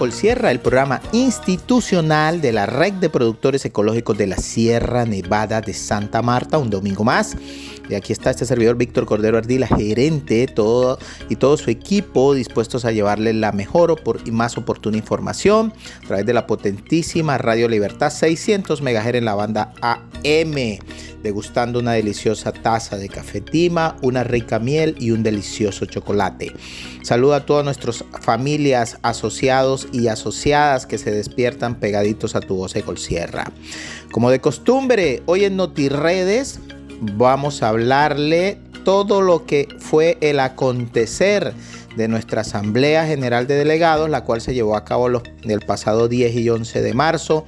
Ecolsierra, el programa institucional de la Red de Productores Ecológicos de la Sierra Nevada de Santa Marta, un domingo más. Y aquí está este servidor Víctor Cordero Ardila, gerente todo, y todo su equipo dispuestos a llevarle la mejor y más oportuna información a través de la potentísima Radio Libertad 600 MHz en la banda AM, degustando una deliciosa taza de café tima, una rica miel y un delicioso chocolate. Saludo a todas nuestras familias, asociados y asociadas que se despiertan pegaditos a tu voz Sierra. Como de costumbre, hoy en NotiRedes vamos a hablarle todo lo que fue el acontecer de nuestra Asamblea General de Delegados, la cual se llevó a cabo los, el pasado 10 y 11 de marzo.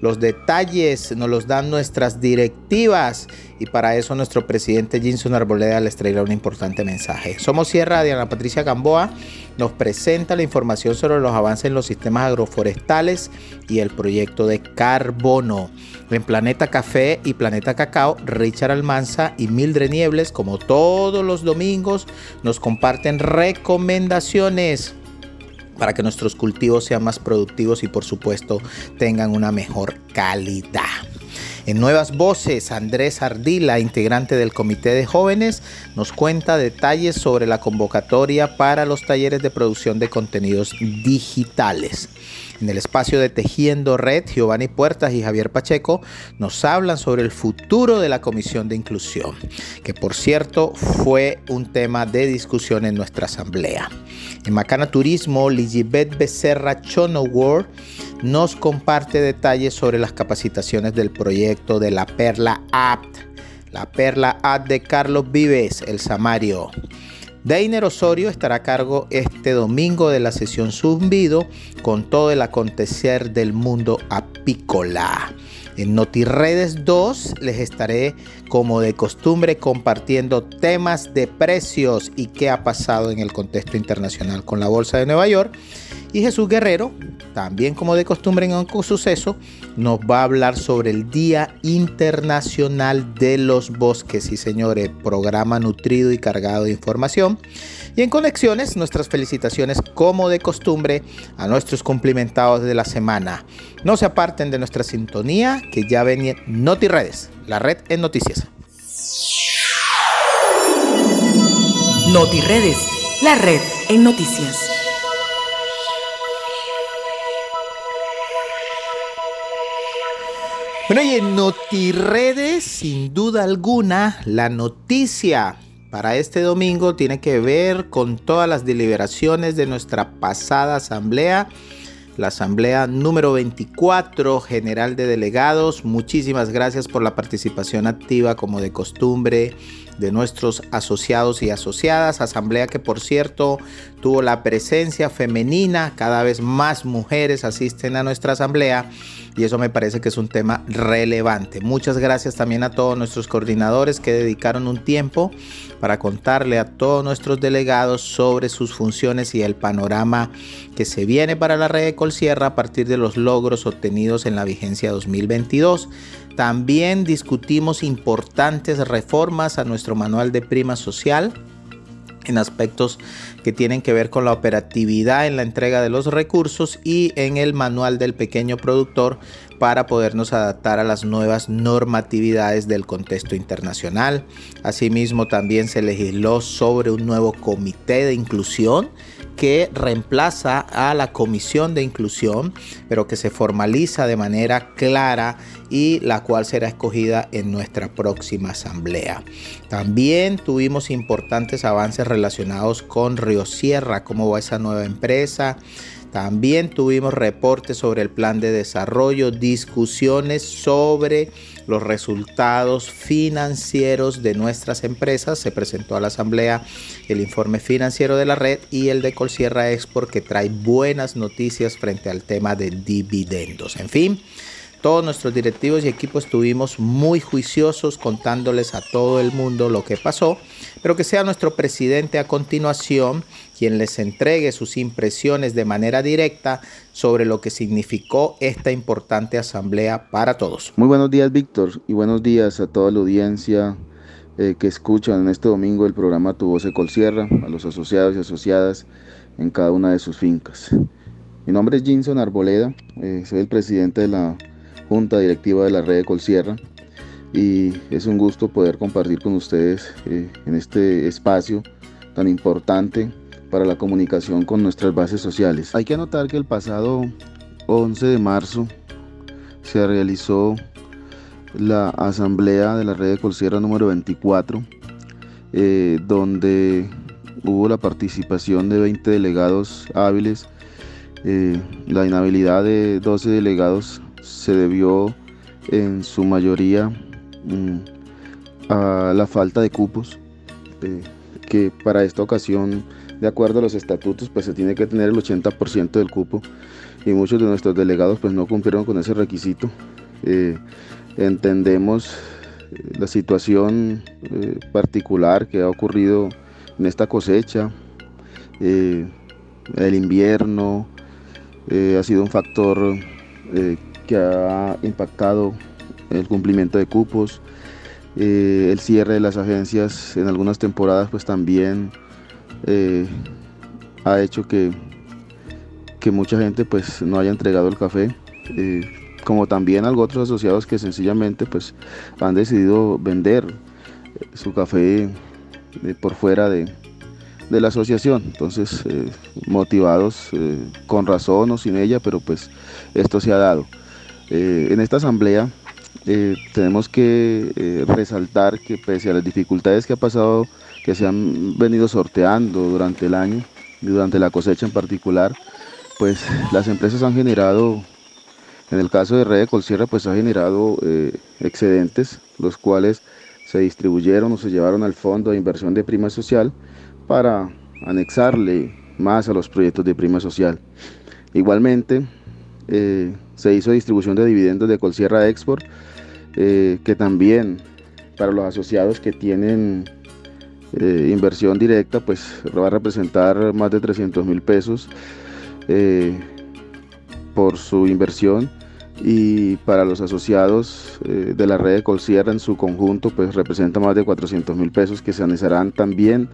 Los detalles nos los dan nuestras directivas y para eso nuestro presidente Jinson Arboleda les traerá un importante mensaje. Somos Sierra, Diana Patricia Gamboa nos presenta la información sobre los avances en los sistemas agroforestales y el proyecto de carbono. En Planeta Café y Planeta Cacao, Richard Almanza y Mildred Niebles, como todos los domingos, nos comparten recomendaciones para que nuestros cultivos sean más productivos y por supuesto tengan una mejor calidad. En Nuevas Voces, Andrés Ardila, integrante del Comité de Jóvenes, nos cuenta detalles sobre la convocatoria para los talleres de producción de contenidos digitales. En el espacio de Tejiendo Red, Giovanni Puertas y Javier Pacheco nos hablan sobre el futuro de la Comisión de Inclusión, que por cierto fue un tema de discusión en nuestra asamblea. En Macana Turismo, Ligibet Becerra Chonowar nos comparte detalles sobre las capacitaciones del proyecto de la Perla Apt, la Perla Apt de Carlos Vives, el Samario. Deiner Osorio estará a cargo este domingo de la sesión Zumbido con todo el acontecer del mundo apícola. En NotiRedes 2 les estaré como de costumbre compartiendo temas de precios y qué ha pasado en el contexto internacional con la Bolsa de Nueva York. Y Jesús Guerrero, también como de costumbre en un suceso, nos va a hablar sobre el Día Internacional de los Bosques. Sí, señores, programa nutrido y cargado de información. Y en conexiones, nuestras felicitaciones como de costumbre a nuestros cumplimentados de la semana. No se aparten de nuestra sintonía, que ya ven NotiRedes, la red en noticias. NotiRedes, la red en noticias. Bueno, y en NotiRedes, sin duda alguna, la noticia para este domingo tiene que ver con todas las deliberaciones de nuestra pasada asamblea, la asamblea número 24 general de delegados. Muchísimas gracias por la participación activa como de costumbre de nuestros asociados y asociadas. Asamblea que por cierto tuvo la presencia femenina, cada vez más mujeres asisten a nuestra asamblea y eso me parece que es un tema relevante. Muchas gracias también a todos nuestros coordinadores que dedicaron un tiempo para contarle a todos nuestros delegados sobre sus funciones y el panorama que se viene para la red de Colsierra a partir de los logros obtenidos en la vigencia 2022. También discutimos importantes reformas a nuestro manual de prima social en aspectos que tienen que ver con la operatividad en la entrega de los recursos y en el manual del pequeño productor para podernos adaptar a las nuevas normatividades del contexto internacional. Asimismo, también se legisló sobre un nuevo comité de inclusión que reemplaza a la comisión de inclusión, pero que se formaliza de manera clara y la cual será escogida en nuestra próxima asamblea. También tuvimos importantes avances relacionados con Río Sierra, cómo va esa nueva empresa. También tuvimos reportes sobre el plan de desarrollo, discusiones sobre los resultados financieros de nuestras empresas. Se presentó a la asamblea el informe financiero de la red y el de Colsierra Export que trae buenas noticias frente al tema de dividendos. En fin, todos nuestros directivos y equipos estuvimos muy juiciosos contándoles a todo el mundo lo que pasó, pero que sea nuestro presidente a continuación quien les entregue sus impresiones de manera directa sobre lo que significó esta importante asamblea para todos. Muy buenos días, Víctor, y buenos días a toda la audiencia que escuchan en este domingo el programa Tu Voz Colsierra, a los asociados y asociadas en cada una de sus fincas. Mi nombre es Jinson Arboleda, soy el presidente de la Junta Directiva de la Red de Colsierra y es un gusto poder compartir con ustedes en este espacio tan importante para la comunicación con nuestras bases sociales. Hay que anotar que el pasado 11 de marzo se realizó la asamblea de la red de Colsierra número 24, eh, donde hubo la participación de 20 delegados hábiles. Eh, la inhabilidad de 12 delegados se debió en su mayoría mm, a la falta de cupos, eh, que para esta ocasión de acuerdo a los estatutos, pues se tiene que tener el 80% del cupo y muchos de nuestros delegados pues no cumplieron con ese requisito. Eh, entendemos eh, la situación eh, particular que ha ocurrido en esta cosecha, el invierno ha sido un factor que ha impactado el cumplimiento de cupos, el cierre de las agencias en algunas temporadas pues también eh, ha hecho que, que mucha gente pues no haya entregado el café. Eh, como también algo otros asociados que sencillamente pues han decidido vender eh, su café por fuera de, la asociación. Entonces, motivados con razón o sin ella, pero pues esto se ha dado. en esta asamblea tenemos que resaltar que pese a las dificultades que ha pasado que se han venido sorteando durante el año y durante la cosecha en particular, pues las empresas han generado, en el caso de Red de Colsierra, pues ha generado eh, excedentes, los cuales se distribuyeron o se llevaron al fondo de inversión de prima social para anexarle más a los proyectos de prima social. Igualmente, eh, se hizo distribución de dividendos de Colsierra Export, eh, que también para los asociados que tienen eh, inversión directa, pues va a representar más de 300 mil pesos eh, por su inversión y para los asociados eh, de la red de Colsierra en su conjunto, pues representa más de 400 mil pesos que se anexarán también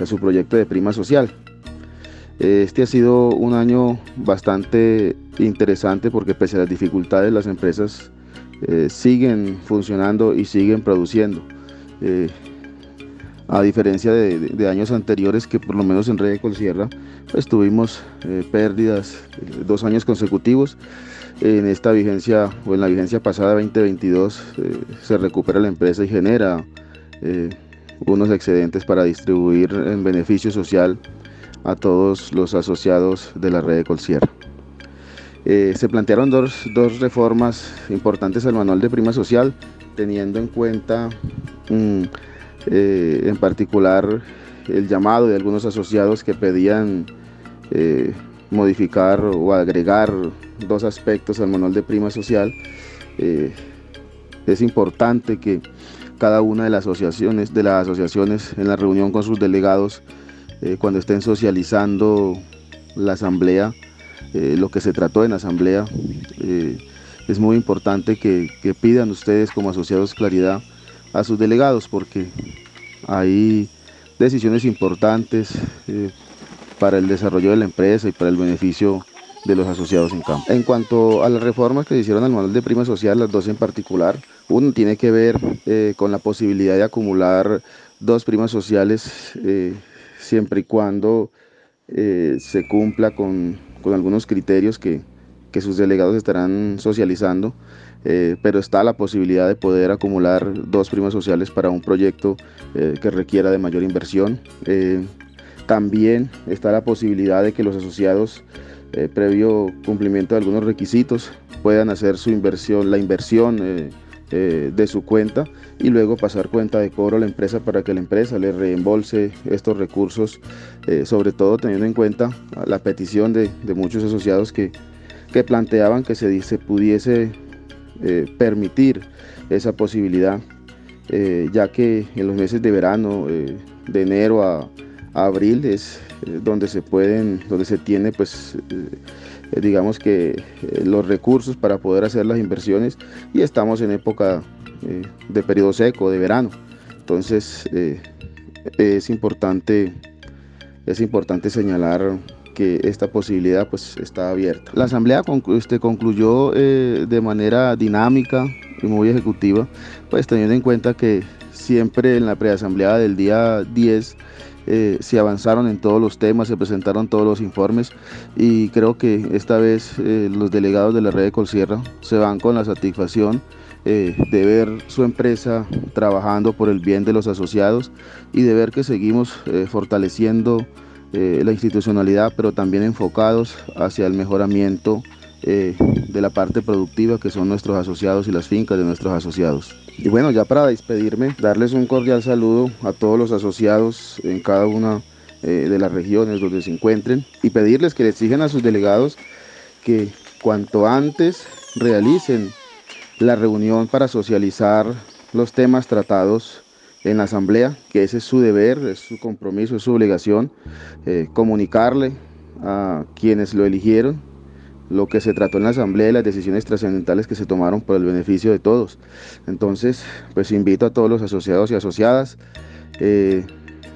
a su proyecto de prima social. Este ha sido un año bastante interesante porque pese a las dificultades las empresas siguen funcionando y siguen produciendo a diferencia de, años anteriores que por lo menos en Red Colsierra pues tuvimos eh, pérdidas eh, dos años consecutivos. En esta vigencia o en la vigencia pasada 2022 eh, se recupera la empresa y genera unos excedentes para distribuir en beneficio social a todos los asociados de la red de Colsierra. se plantearon dos, dos, reformas importantes al manual de prima social, teniendo en cuenta mm, eh, en particular el llamado de algunos asociados que pedían eh, modificar o agregar dos aspectos al manual de prima social. Eh, es importante que cada una de las asociaciones, de las asociaciones en la reunión con sus delegados, cuando estén socializando la asamblea, lo que se trató en la asamblea, es muy importante que pidan ustedes como asociados claridad a sus delegados porque hay decisiones importantes eh, para el desarrollo de la empresa y para el beneficio de los asociados en campo. En cuanto a las reformas que se hicieron al manual de prima social, las dos en particular, uno tiene que ver eh, con la posibilidad de acumular dos primas sociales eh, siempre y cuando se cumpla con, algunos criterios que, que sus delegados estarán socializando eh, pero está la posibilidad de poder acumular dos primas sociales para un proyecto eh, que requiera de mayor inversión. Eh, también está la posibilidad de que los asociados, previo cumplimiento de algunos requisitos, puedan hacer su inversión, la inversión de su cuenta y luego pasar cuenta de cobro a la empresa para que la empresa le reembolse estos recursos, sobre todo teniendo en cuenta la petición de, muchos asociados que, planteaban que se pudiese eh, permitir esa posibilidad, eh, ya que en los meses de verano, eh, de enero a, abril, es donde se pueden, donde se tiene pues digamos que los recursos para poder hacer las inversiones y estamos en época de periodo seco, de verano. Entonces es importante es importante señalar que esta posibilidad pues está abierta. La asamblea este, concluyó eh, de manera dinámica y muy ejecutiva, pues teniendo en cuenta que siempre en la preasamblea del día 10 eh, se avanzaron en todos los temas, se presentaron todos los informes y creo que esta vez eh, los delegados de la red de Colsierra se van con la satisfacción de ver su empresa trabajando por el bien de los asociados y de ver que seguimos fortaleciendo eh, la institucionalidad, pero también enfocados hacia el mejoramiento eh, de la parte productiva que son nuestros asociados y las fincas de nuestros asociados. Y bueno, ya para despedirme, darles un cordial saludo a todos los asociados en cada una eh, de las regiones donde se encuentren y pedirles que les exigen a sus delegados que cuanto antes realicen la reunión para socializar los temas tratados en la asamblea, que ese es su deber, es su compromiso, es su obligación, eh, comunicarle a quienes lo eligieron lo que se trató en la asamblea y las decisiones trascendentales que se tomaron por el beneficio de todos. Entonces, pues invito a todos los asociados y asociadas eh,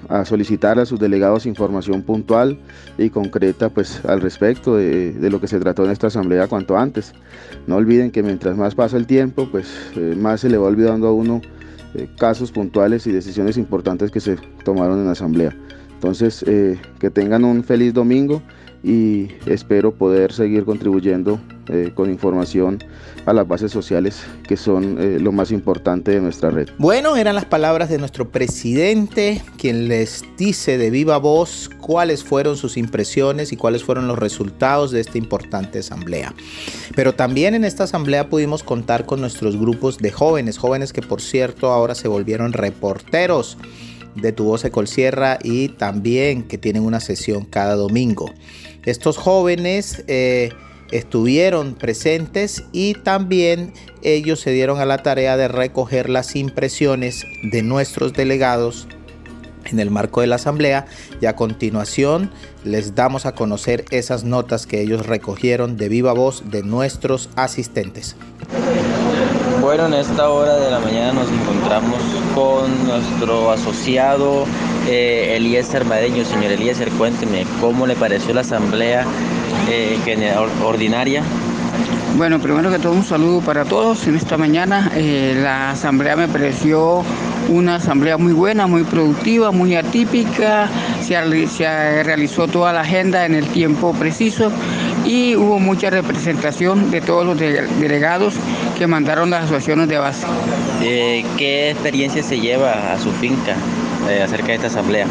a solicitar a sus delegados información puntual y concreta pues al respecto de, lo que se trató en esta asamblea cuanto antes. No olviden que mientras más pasa el tiempo, pues eh, más se le va olvidando a uno eh, casos puntuales y decisiones importantes que se tomaron en la asamblea. Entonces, eh, que tengan un feliz domingo y espero poder seguir contribuyendo eh, con información a las bases sociales que son eh, lo más importante de nuestra red. Bueno, eran las palabras de nuestro presidente, quien les dice de viva voz cuáles fueron sus impresiones y cuáles fueron los resultados de esta importante asamblea. Pero también en esta asamblea pudimos contar con nuestros grupos de jóvenes, jóvenes que por cierto ahora se volvieron reporteros de Tu Voz Colsierra y también que tienen una sesión cada domingo. Estos jóvenes eh, estuvieron presentes y también ellos se dieron a la tarea de recoger las impresiones de nuestros delegados en el marco de la asamblea y a continuación les damos a conocer esas notas que ellos recogieron de viva voz de nuestros asistentes. Bueno, en esta hora de la mañana nos encontramos con nuestro asociado eh, Eliezer Madeño. Señor Eliezer, cuénteme cómo le pareció la asamblea eh, ordinaria. Bueno, primero que todo un saludo para todos en esta mañana. Eh, la asamblea me pareció una asamblea muy buena, muy productiva, muy atípica. Se, se realizó toda la agenda en el tiempo preciso y hubo mucha representación de todos los delegados que mandaron las asociaciones de base. Eh, ¿Qué experiencia se lleva a su finca eh, acerca de esta asamblea?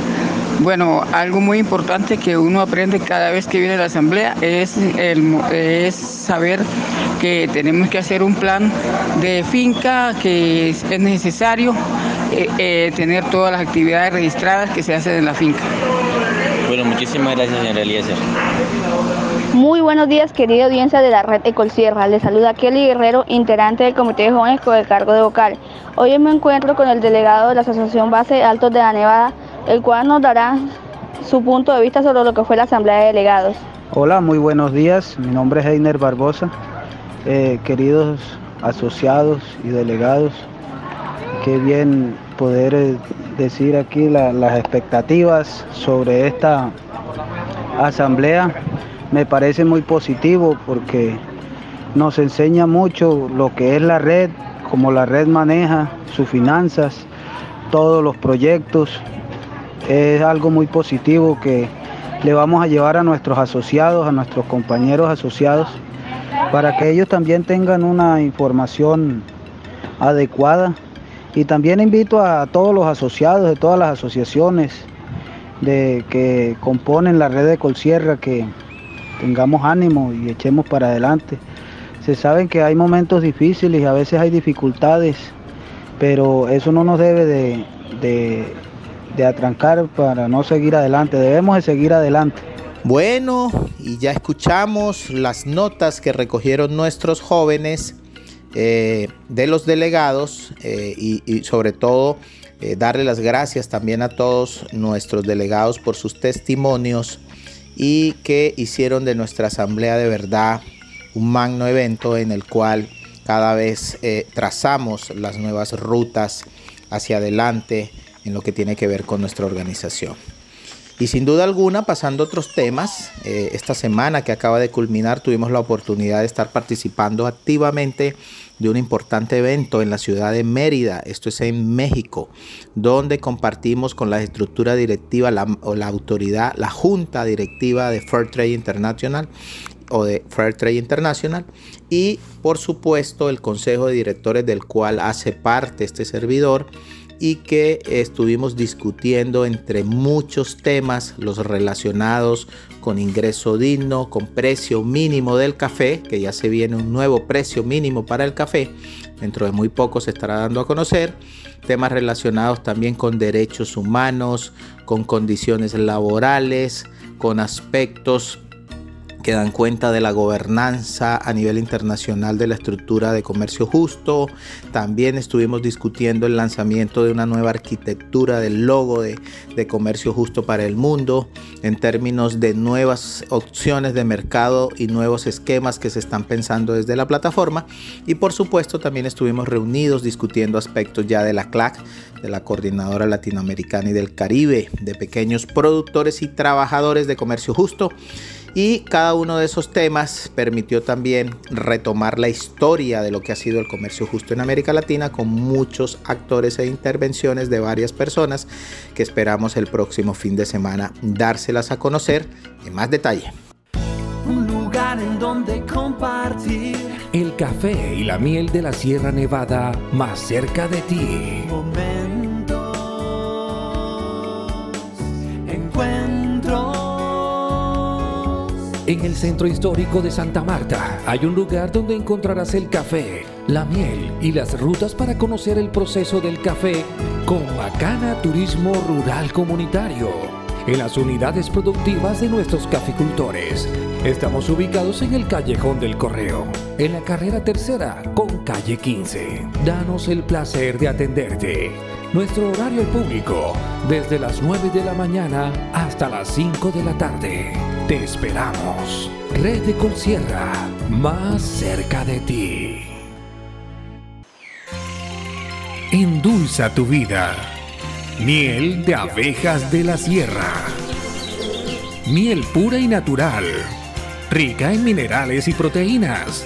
Bueno, algo muy importante que uno aprende cada vez que viene a la asamblea es, es saber que tenemos que hacer un plan de finca, que es necesario eh, tener todas las actividades registradas que se hacen en la finca. Bueno, muchísimas gracias, señor Eliezer. Muy buenos días, querida audiencia de la red Ecolsierra. Les saluda Kelly Guerrero, integrante del Comité de Jóvenes con el cargo de vocal. Hoy me encuentro con el delegado de la Asociación Base Altos de la Nevada, el cual nos dará su punto de vista sobre lo que fue la Asamblea de Delegados. Hola, muy buenos días. Mi nombre es Heiner Barbosa. Eh, queridos asociados y delegados, qué bien poder eh, decir aquí las expectativas sobre esta asamblea me parece muy positivo porque nos enseña mucho lo que es la red, cómo la red maneja sus finanzas, todos los proyectos. Es algo muy positivo que le vamos a llevar a nuestros asociados, a nuestros compañeros asociados, para que ellos también tengan una información adecuada. Y también invito a todos los asociados de todas las asociaciones de que componen la red de Colsierra que tengamos ánimo y echemos para adelante. Se saben que hay momentos difíciles a veces hay dificultades, pero eso no nos debe de, de, atrancar para no seguir adelante, debemos de seguir adelante. Bueno, y ya escuchamos las notas que recogieron nuestros jóvenes eh, de los delegados eh, y, sobre todo eh, darle las gracias también a todos nuestros delegados por sus testimonios y que hicieron de nuestra asamblea de verdad un magno evento en el cual cada vez eh, trazamos las nuevas rutas hacia adelante en lo que tiene que ver con nuestra organización. Y sin duda alguna, pasando a otros temas, eh, esta semana que acaba de culminar tuvimos la oportunidad de estar participando activamente de un importante evento en la ciudad de Mérida, esto es en México, donde compartimos con la estructura directiva la, o la autoridad, la junta directiva de Fair Trade International o de Fair Trade International y por supuesto el consejo de directores del cual hace parte este servidor y que estuvimos discutiendo entre muchos temas los relacionados con ingreso digno, con precio mínimo del café, que ya se viene un nuevo precio mínimo para el café, dentro de muy poco se estará dando a conocer, temas relacionados también con derechos humanos, con condiciones laborales, con aspectos que dan cuenta de la gobernanza a nivel internacional de la estructura de comercio justo. También estuvimos discutiendo el lanzamiento de una nueva arquitectura del logo de, comercio justo para el mundo en términos de nuevas opciones de mercado y nuevos esquemas que se están pensando desde la plataforma. Y por supuesto también estuvimos reunidos discutiendo aspectos ya de la CLAC, de la Coordinadora Latinoamericana y del Caribe, de pequeños productores y trabajadores de comercio justo y cada uno de esos temas permitió también retomar la historia de lo que ha sido el comercio justo en América Latina con muchos actores e intervenciones de varias personas que esperamos el próximo fin de semana dárselas a conocer en más detalle. Un lugar en donde compartir el café y la miel de la Sierra Nevada más cerca de ti. En el centro histórico de Santa Marta hay un lugar donde encontrarás el café, la miel y las rutas para conocer el proceso del café con Macana Turismo Rural Comunitario. En las unidades productivas de nuestros caficultores. Estamos ubicados en el Callejón del Correo, en la carrera tercera con calle 15. Danos el placer de atenderte. Nuestro horario público, desde las 9 de la mañana hasta las 5 de la tarde. Te esperamos. Red de Colsierra, más cerca de ti. Endulza tu vida. Miel de abejas de la sierra. Miel pura y natural. Rica en minerales y proteínas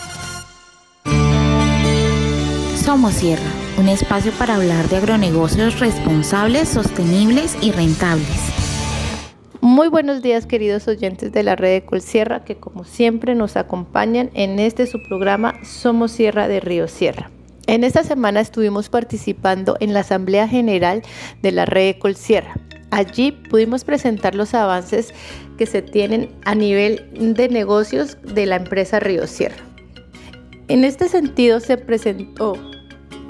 Somos Sierra, un espacio para hablar de agronegocios responsables, sostenibles y rentables. Muy buenos días queridos oyentes de la red de Colsierra que como siempre nos acompañan en este su programa Somos Sierra de Río Sierra. En esta semana estuvimos participando en la Asamblea General de la red de Colsierra. Allí pudimos presentar los avances que se tienen a nivel de negocios de la empresa Río Sierra. En este sentido se presentó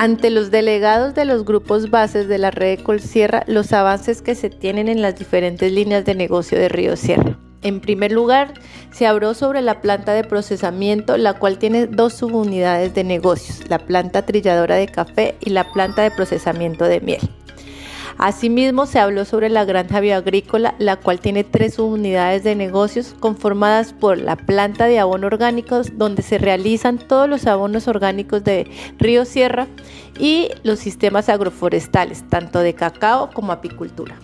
ante los delegados de los grupos bases de la red de Colsierra los avances que se tienen en las diferentes líneas de negocio de Río Sierra. En primer lugar, se habló sobre la planta de procesamiento, la cual tiene dos subunidades de negocios, la planta trilladora de café y la planta de procesamiento de miel. Asimismo, se habló sobre la granja bioagrícola, la cual tiene tres unidades de negocios conformadas por la planta de abono orgánicos, donde se realizan todos los abonos orgánicos de Río Sierra, y los sistemas agroforestales, tanto de cacao como apicultura.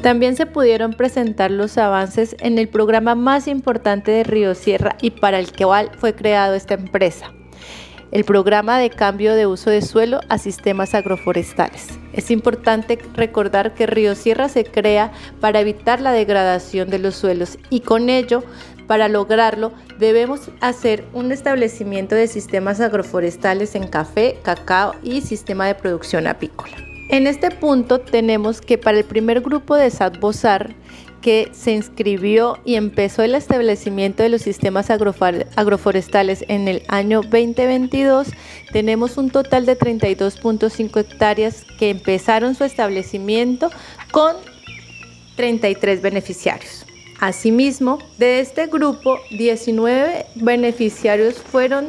También se pudieron presentar los avances en el programa más importante de Río Sierra y para el cual fue creado esta empresa, el programa de cambio de uso de suelo a sistemas agroforestales. Es importante recordar que Río Sierra se crea para evitar la degradación de los suelos y con ello, para lograrlo, debemos hacer un establecimiento de sistemas agroforestales en café, cacao y sistema de producción apícola. En este punto tenemos que para el primer grupo de SATBOSAR que se inscribió y empezó el establecimiento de los sistemas agroforestales en el año 2022, tenemos un total de 32.5 hectáreas que empezaron su establecimiento con 33 beneficiarios. Asimismo, de este grupo, 19 beneficiarios fueron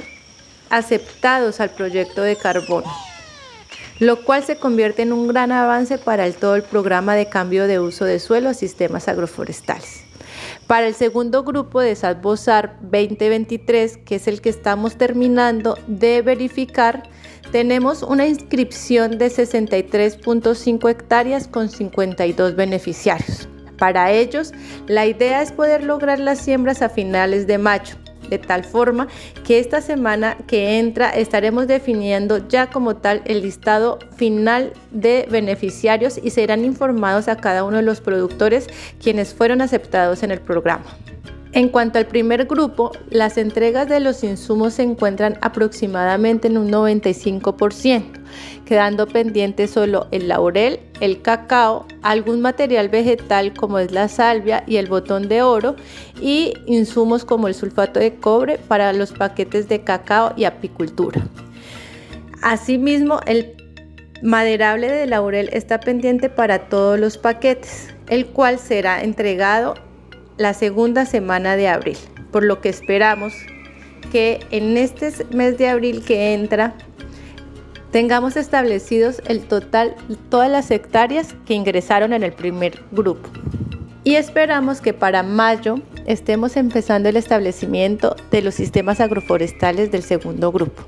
aceptados al proyecto de carbono lo cual se convierte en un gran avance para el, todo el programa de cambio de uso de suelo a sistemas agroforestales. Para el segundo grupo de SATBOSAR 2023, que es el que estamos terminando de verificar, tenemos una inscripción de 63.5 hectáreas con 52 beneficiarios. Para ellos, la idea es poder lograr las siembras a finales de mayo de tal forma que esta semana que entra estaremos definiendo ya como tal el listado final de beneficiarios y serán informados a cada uno de los productores quienes fueron aceptados en el programa. En cuanto al primer grupo, las entregas de los insumos se encuentran aproximadamente en un 95%, quedando pendiente solo el laurel, el cacao, algún material vegetal como es la salvia y el botón de oro y insumos como el sulfato de cobre para los paquetes de cacao y apicultura. Asimismo, el maderable de laurel está pendiente para todos los paquetes, el cual será entregado la segunda semana de abril, por lo que esperamos que en este mes de abril que entra tengamos establecidos el total, todas las hectáreas que ingresaron en el primer grupo. Y esperamos que para mayo estemos empezando el establecimiento de los sistemas agroforestales del segundo grupo.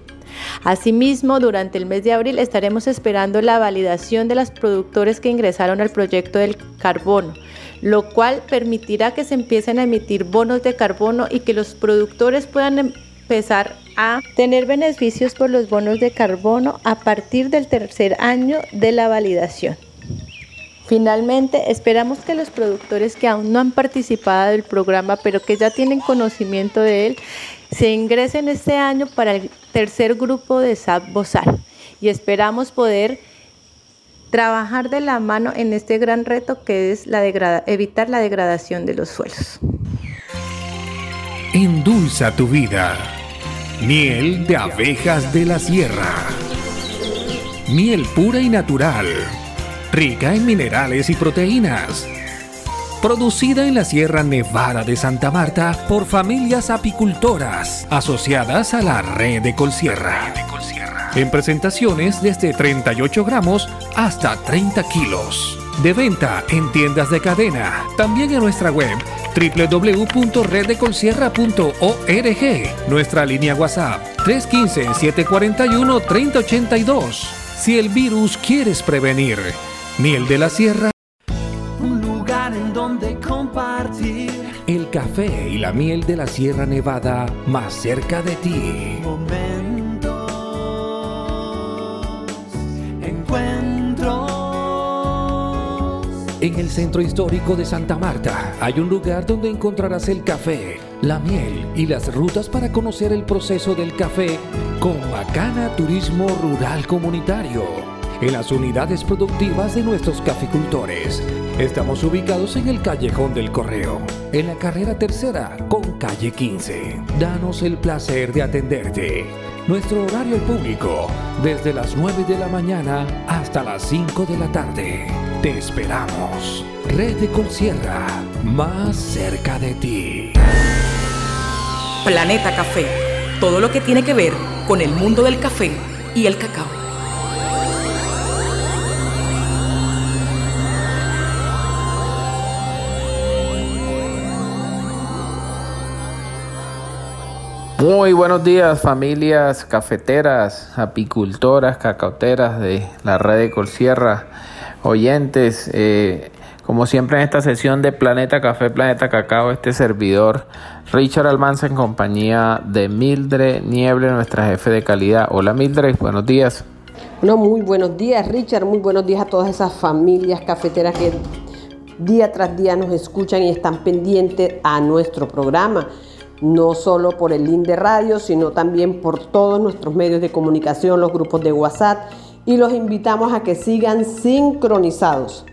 Asimismo, durante el mes de abril estaremos esperando la validación de los productores que ingresaron al proyecto del carbono, lo cual permitirá que se empiecen a emitir bonos de carbono y que los productores puedan empezar a tener beneficios por los bonos de carbono a partir del tercer año de la validación. Finalmente, esperamos que los productores que aún no han participado del programa, pero que ya tienen conocimiento de él, se ingresen este año para el tercer grupo de SAP Bosal y esperamos poder trabajar de la mano en este gran reto que es la evitar la degradación de los suelos. Endulza tu vida. Miel de abejas de la sierra. Miel pura y natural, rica en minerales y proteínas. Producida en la Sierra Nevada de Santa Marta por familias apicultoras asociadas a la red de Colsierra en presentaciones desde 38 gramos hasta 30 kilos. De venta en tiendas de cadena, también en nuestra web www.reddecolsierra.org, nuestra línea WhatsApp 315-741-3082. Si el virus quieres prevenir, miel de la sierra. Café y la miel de la Sierra Nevada más cerca de ti. En el centro histórico de Santa Marta hay un lugar donde encontrarás el café, la miel y las rutas para conocer el proceso del café con Macana Turismo Rural Comunitario. En las unidades productivas de nuestros caficultores. Estamos ubicados en el Callejón del Correo, en la carrera tercera con calle 15. Danos el placer de atenderte. Nuestro horario público, desde las 9 de la mañana hasta las 5 de la tarde. Te esperamos. Red de Colsierra, más cerca de ti. Planeta Café. Todo lo que tiene que ver con el mundo del café y el cacao. Muy buenos días familias cafeteras, apicultoras, cacauteras de la red de Colsierra oyentes. Eh, como siempre en esta sesión de Planeta Café, Planeta Cacao, este servidor Richard Almanza en compañía de Mildred Nieble, nuestra jefe de calidad. Hola Mildred, buenos días. No, muy buenos días Richard, muy buenos días a todas esas familias cafeteras que día tras día nos escuchan y están pendientes a nuestro programa. No solo por el link de radio, sino también por todos nuestros medios de comunicación, los grupos de WhatsApp y los invitamos a que sigan sincronizados.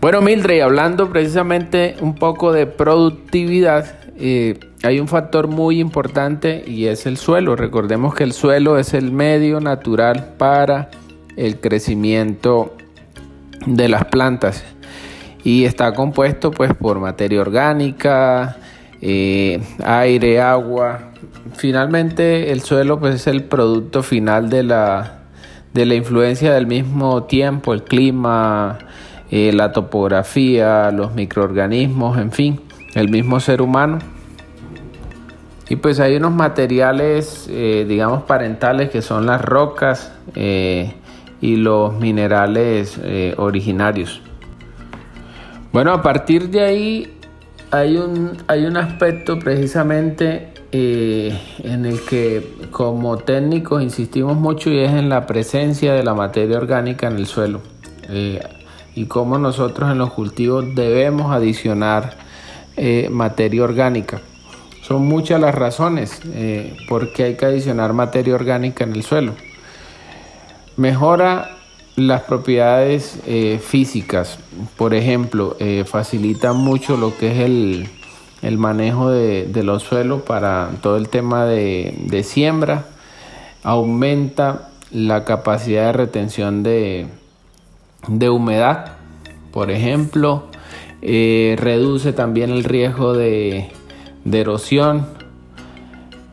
Bueno, Mildred, hablando precisamente un poco de productividad, eh, hay un factor muy importante y es el suelo. Recordemos que el suelo es el medio natural para el crecimiento de las plantas y está compuesto pues por materia orgánica, eh, aire, agua. Finalmente el suelo pues es el producto final de la, de la influencia del mismo tiempo, el clima, eh, la topografía, los microorganismos, en fin, el mismo ser humano. Y pues hay unos materiales, eh, digamos, parentales que son las rocas y los minerales originarios. Bueno, a partir de ahí hay un, hay un aspecto precisamente eh, en el que como técnicos insistimos mucho y es en la presencia de la materia orgánica en el suelo eh, y cómo nosotros en los cultivos debemos adicionar eh, materia orgánica. Son muchas las razones por qué hay que adicionar materia orgánica en el suelo. Mejora las propiedades eh, físicas, por ejemplo, eh, facilitan mucho lo que es el, manejo de, los suelos para todo el tema de, siembra, aumenta la capacidad de retención de, humedad, por ejemplo, eh, reduce también el riesgo de erosión,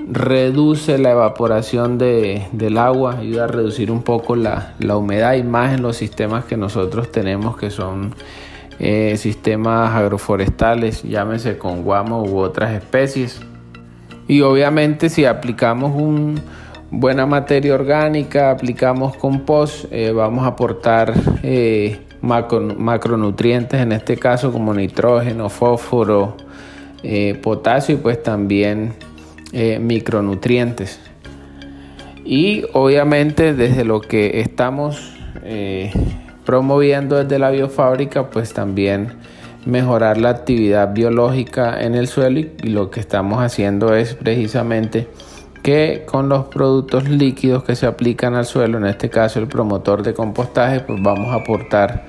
reduce la evaporación del agua, ayuda a reducir un poco la, humedad y más en los sistemas que nosotros tenemos que son eh, sistemas agroforestales, llámese con guamo u otras especies. Y obviamente si aplicamos un, buena materia orgánica, aplicamos compost, eh, vamos a aportar eh, macronutrientes, en este caso como nitrógeno, fósforo, potasio y pues también eh, micronutrientes. Y obviamente desde lo que estamos eh, promoviendo desde la biofábrica, pues también mejorar la actividad biológica en el suelo y, lo que estamos haciendo es precisamente que con los productos líquidos que se aplican al suelo, en este caso el promotor de compostaje, pues vamos a aportar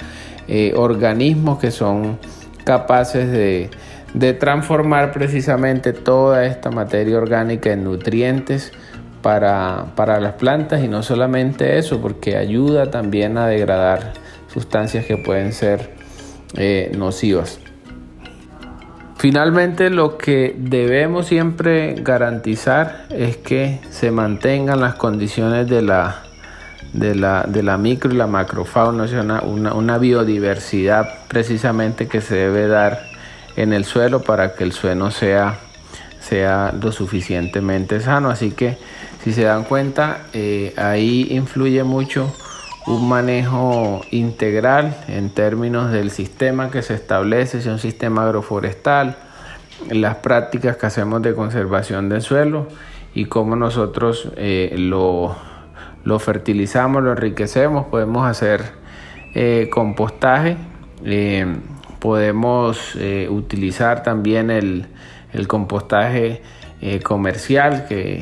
eh, organismos que son capaces de de transformar precisamente toda esta materia orgánica en nutrientes para, las plantas y no solamente eso, porque ayuda también a degradar sustancias que pueden ser eh, nocivas. Finalmente lo que debemos siempre garantizar es que se mantengan las condiciones de la, de la, micro y la macrofauna, una, una biodiversidad precisamente que se debe dar en el suelo para que el suelo sea, sea lo suficientemente sano. Así que si se dan cuenta, eh, ahí influye mucho un manejo integral en términos del sistema que se establece, si es un sistema agroforestal, las prácticas que hacemos de conservación del suelo y cómo nosotros eh, lo, lo, fertilizamos, lo enriquecemos, podemos hacer eh, compostaje podemos eh, utilizar también el, compostaje eh, comercial que,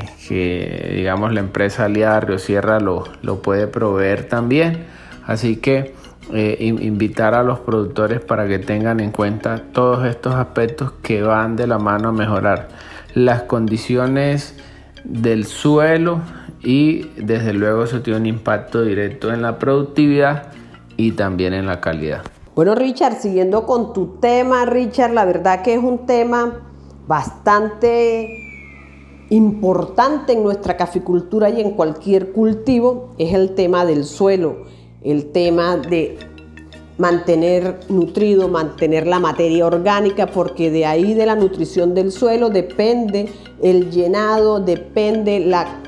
digamos la empresa aliada Río Sierra lo, puede proveer también. Así que eh, invitar a los productores para que tengan en cuenta todos estos aspectos que van de la mano a mejorar las condiciones del suelo y desde luego eso tiene un impacto directo en la productividad y también en la calidad. Bueno, Richard, siguiendo con tu tema, Richard, la verdad que es un tema bastante importante en nuestra caficultura y en cualquier cultivo, es el tema del suelo, el tema de mantener nutrido, mantener la materia orgánica, porque de ahí de la nutrición del suelo depende el llenado, depende la,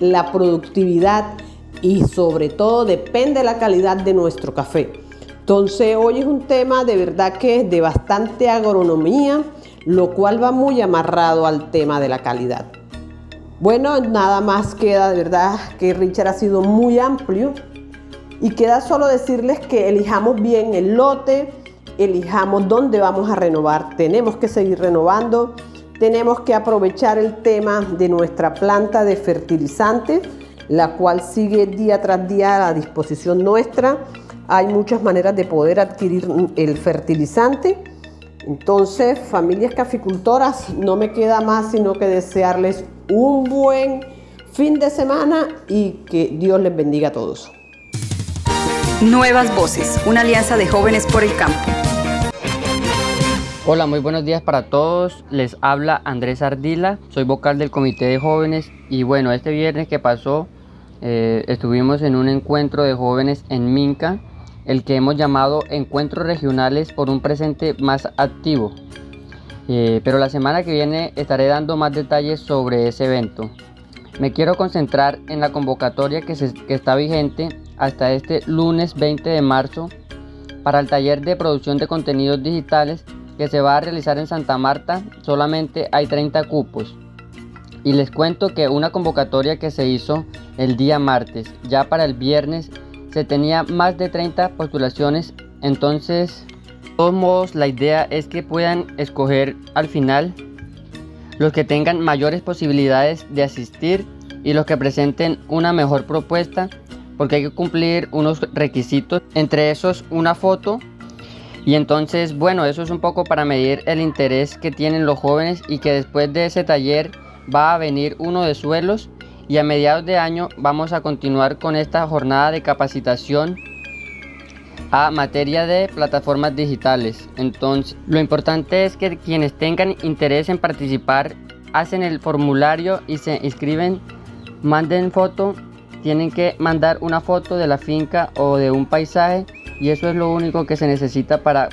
la productividad y sobre todo depende la calidad de nuestro café. Entonces hoy es un tema de verdad que es de bastante agronomía, lo cual va muy amarrado al tema de la calidad. Bueno, nada más queda de verdad que Richard ha sido muy amplio y queda solo decirles que elijamos bien el lote, elijamos dónde vamos a renovar. Tenemos que seguir renovando, tenemos que aprovechar el tema de nuestra planta de fertilizantes, la cual sigue día tras día a disposición nuestra hay muchas maneras de poder adquirir el fertilizante. Entonces, familias caficultoras, no me queda más sino que desearles un buen fin de semana y que Dios les bendiga a todos. Nuevas Voces, una alianza de jóvenes por el campo. Hola, muy buenos días para todos. Les habla Andrés Ardila, soy vocal del Comité de Jóvenes y bueno, este viernes que pasó eh, estuvimos en un encuentro de jóvenes en Minca, el que hemos llamado Encuentros Regionales por un presente más activo. Eh, pero la semana que viene estaré dando más detalles sobre ese evento. Me quiero concentrar en la convocatoria que, que está vigente hasta este lunes 20 de marzo para el taller de producción de contenidos digitales que se va a realizar en Santa Marta, solamente hay 30 cupos. Y les cuento que una convocatoria que se hizo el día martes, ya para el viernes, se tenía más de 30 postulaciones. Entonces, de todos modos, la idea es que puedan escoger al final los que tengan mayores posibilidades de asistir y los que presenten una mejor propuesta, porque hay que cumplir unos requisitos, entre esos una foto y entonces, bueno, eso es un poco para medir el interés que tienen los jóvenes y que después de ese taller va a venir uno de suelos y a mediados de año vamos a continuar con esta jornada de capacitación a materia de plataformas digitales. Entonces, lo importante es que quienes tengan interés en participar hacen el formulario y se inscriben, manden foto, tienen que mandar una foto de la finca o de un paisaje y eso es lo único que se necesita para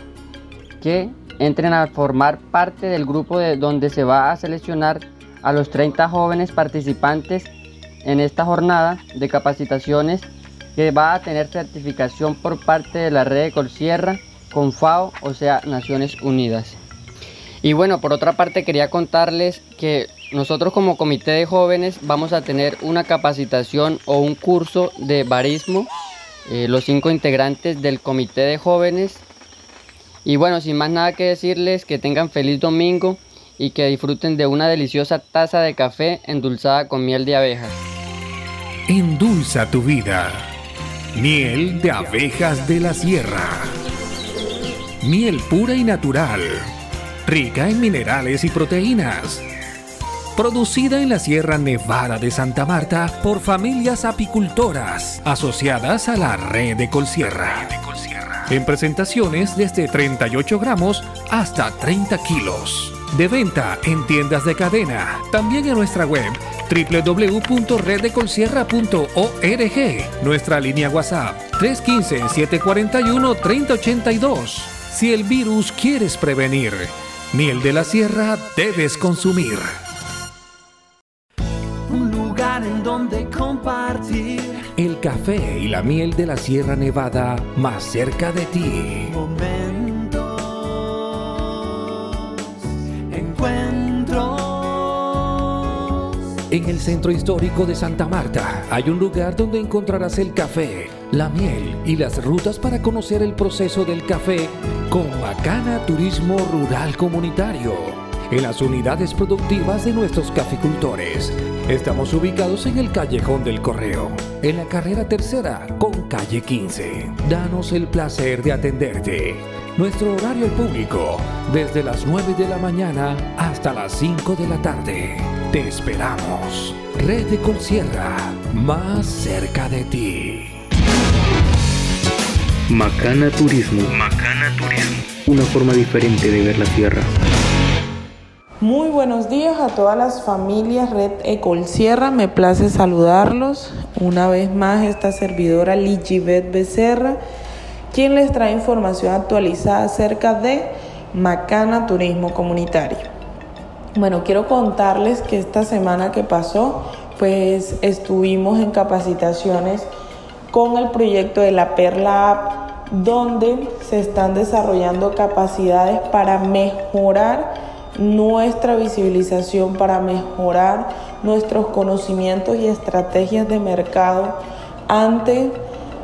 que entren a formar parte del grupo de donde se va a seleccionar a los 30 jóvenes participantes en esta jornada de capacitaciones que va a tener certificación por parte de la red de Colsierra con FAO, o sea, Naciones Unidas. Y bueno, por otra parte quería contarles que nosotros como comité de jóvenes vamos a tener una capacitación o un curso de barismo eh, los cinco integrantes del comité de jóvenes. Y bueno, sin más nada que decirles, que tengan feliz domingo y que disfruten de una deliciosa taza de café endulzada con miel de abejas. Endulza tu vida. Miel de abejas de la sierra. Miel pura y natural, rica en minerales y proteínas producida en la Sierra Nevada de Santa Marta por familias apicultoras asociadas a la red de Colsierra. En presentaciones desde 38 gramos hasta 30 kilos. De venta en tiendas de cadena, también en nuestra web www.reddecolsierra.org, nuestra línea WhatsApp 315-741-3082. Si el virus quieres prevenir, miel de la sierra debes consumir en donde compartir el café y la miel de la Sierra Nevada más cerca de ti. En el centro histórico de Santa Marta hay un lugar donde encontrarás el café, la miel y las rutas para conocer el proceso del café con Macana Turismo Rural Comunitario en las unidades productivas de nuestros caficultores. Estamos ubicados en el Callejón del Correo, en la carrera tercera con calle 15. Danos el placer de atenderte. Nuestro horario público, desde las 9 de la mañana hasta las 5 de la tarde. Te esperamos. Red de Colsierra, más cerca de ti. Macana Turismo. Macana Turismo. Una forma diferente de ver la tierra. Muy buenos días a todas las familias Red Ecol Sierra. Me place saludarlos. Una vez más, esta servidora Ligibet Becerra, quien les trae información actualizada acerca de Macana Turismo Comunitario. Bueno, quiero contarles que esta semana que pasó, pues estuvimos en capacitaciones con el proyecto de la Perla App, donde se están desarrollando capacidades para mejorar nuestra visibilización para mejorar nuestros conocimientos y estrategias de mercado ante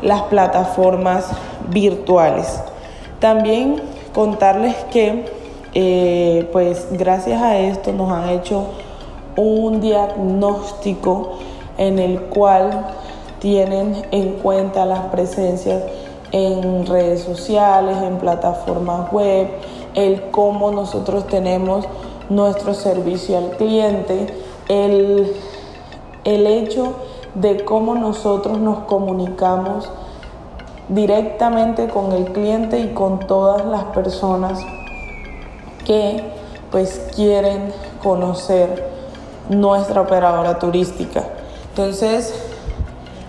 las plataformas virtuales. También contarles que eh, pues gracias a esto nos han hecho un diagnóstico en el cual tienen en cuenta las presencias en redes sociales, en plataformas web, el cómo nosotros tenemos nuestro servicio al cliente, el, el hecho de cómo nosotros nos comunicamos directamente con el cliente y con todas las personas que pues quieren conocer nuestra operadora turística. Entonces,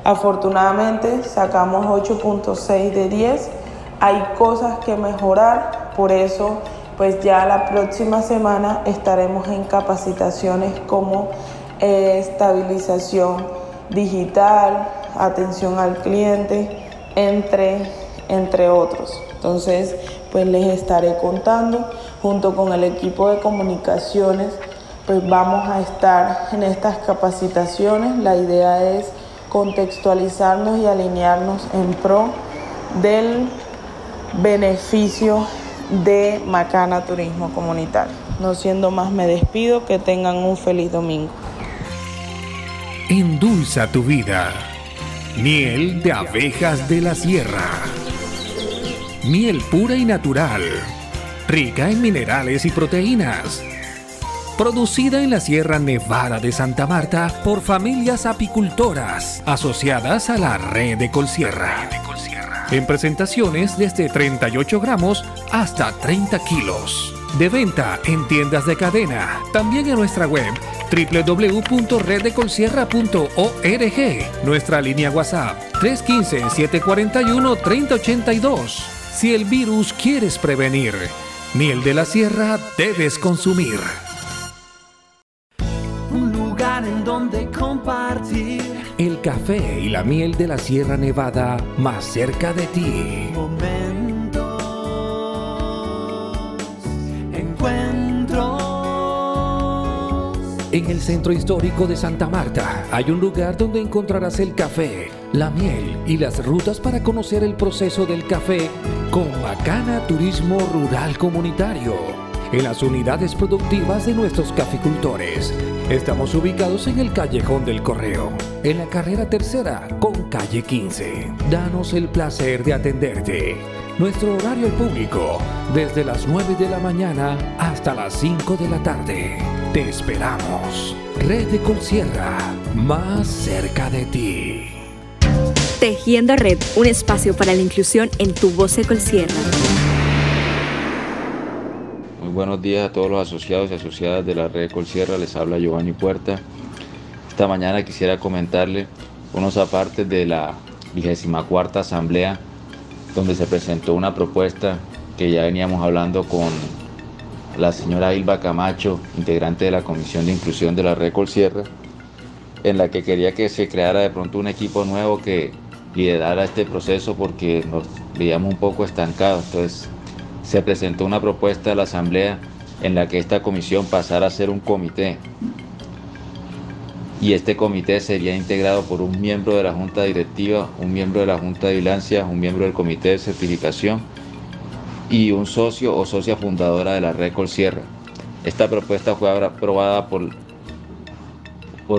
afortunadamente sacamos 8.6 de 10. Hay cosas que mejorar, por eso pues ya la próxima semana estaremos en capacitaciones como eh, estabilización digital, atención al cliente, entre, entre otros. Entonces, pues les estaré contando junto con el equipo de comunicaciones, pues vamos a estar en estas capacitaciones. La idea es contextualizarnos y alinearnos en pro del beneficio de Macana Turismo Comunitario. No siendo más, me despido. Que tengan un feliz domingo. Endulza tu vida. Miel de abejas de la sierra. Miel pura y natural. Rica en minerales y proteínas. Producida en la Sierra Nevada de Santa Marta por familias apicultoras asociadas a la red de Colsierra. En presentaciones desde 38 gramos hasta 30 kilos. De venta en tiendas de cadena. También en nuestra web www.reddecolsierra.org. Nuestra línea WhatsApp 315-741-3082. Si el virus quieres prevenir, miel de la sierra debes consumir. Un lugar en donde compartir El café y la miel de la Sierra Nevada más cerca de ti. momentos, encuentros. En el centro histórico de Santa Marta hay un lugar donde encontrarás el café, la miel y las rutas para conocer el proceso del café con Macana Turismo Rural Comunitario. En las unidades productivas de nuestros caficultores. Estamos ubicados en el Callejón del Correo, en la carrera tercera con calle 15. Danos el placer de atenderte. Nuestro horario público, desde las 9 de la mañana hasta las 5 de la tarde. Te esperamos. Red de Colsierra, más cerca de ti. Tejiendo Red, un espacio para la inclusión en tu voz Colsierra. Muy buenos días a todos los asociados y asociadas de la red Colsierra, les habla Giovanni Puerta. Esta mañana quisiera comentarle unos apartes de la 24 Asamblea, donde se presentó una propuesta que ya veníamos hablando con la señora Ilva Camacho, integrante de la Comisión de Inclusión de la red Colsierra, en la que quería que se creara de pronto un equipo nuevo que liderara este proceso porque nos veíamos un poco estancados. Entonces se presentó una propuesta a la Asamblea en la que esta comisión pasara a ser un comité. Y este comité sería integrado por un miembro de la Junta Directiva, un miembro de la Junta de Vigilancia, un miembro del Comité de Certificación y un socio o socia fundadora de la red Colsierra. Esta propuesta fue aprobada por